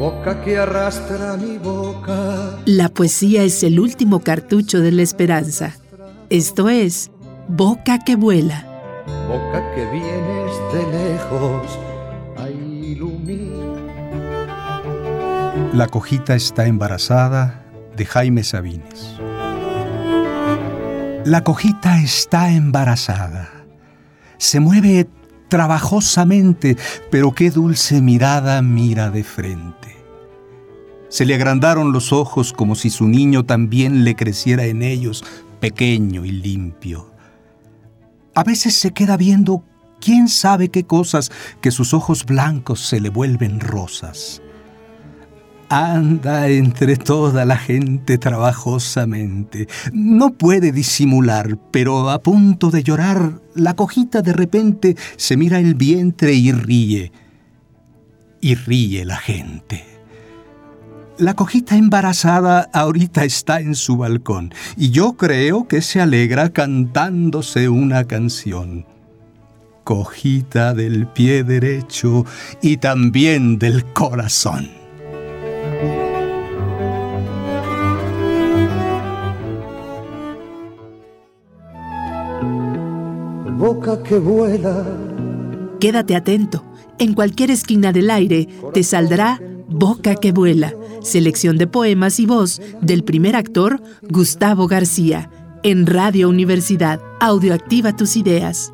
boca que arrastra mi boca. La poesía es el último cartucho de la esperanza. Esto es Boca que vuela. Boca que vienes de lejos a iluminar. La cojita está embarazada de Jaime Sabines. La cojita está embarazada. Se mueve trabajosamente, pero qué dulce mirada mira de frente. Se le agrandaron los ojos como si su niño también le creciera en ellos, pequeño y limpio. A veces se queda viendo quién sabe qué cosas que sus ojos blancos se le vuelven rosas. Anda entre toda la gente trabajosamente. No puede disimular, pero a punto de llorar, la cojita de repente se mira el vientre y ríe. Y ríe la gente. La cojita embarazada ahorita está en su balcón y yo creo que se alegra cantándose una canción. Cojita del pie derecho y también del corazón. Boca que vuela. Quédate atento. En cualquier esquina del aire te saldrá Boca que vuela, selección de poemas y voz del primer actor Gustavo García, en Radio Universidad. Audioactiva tus ideas.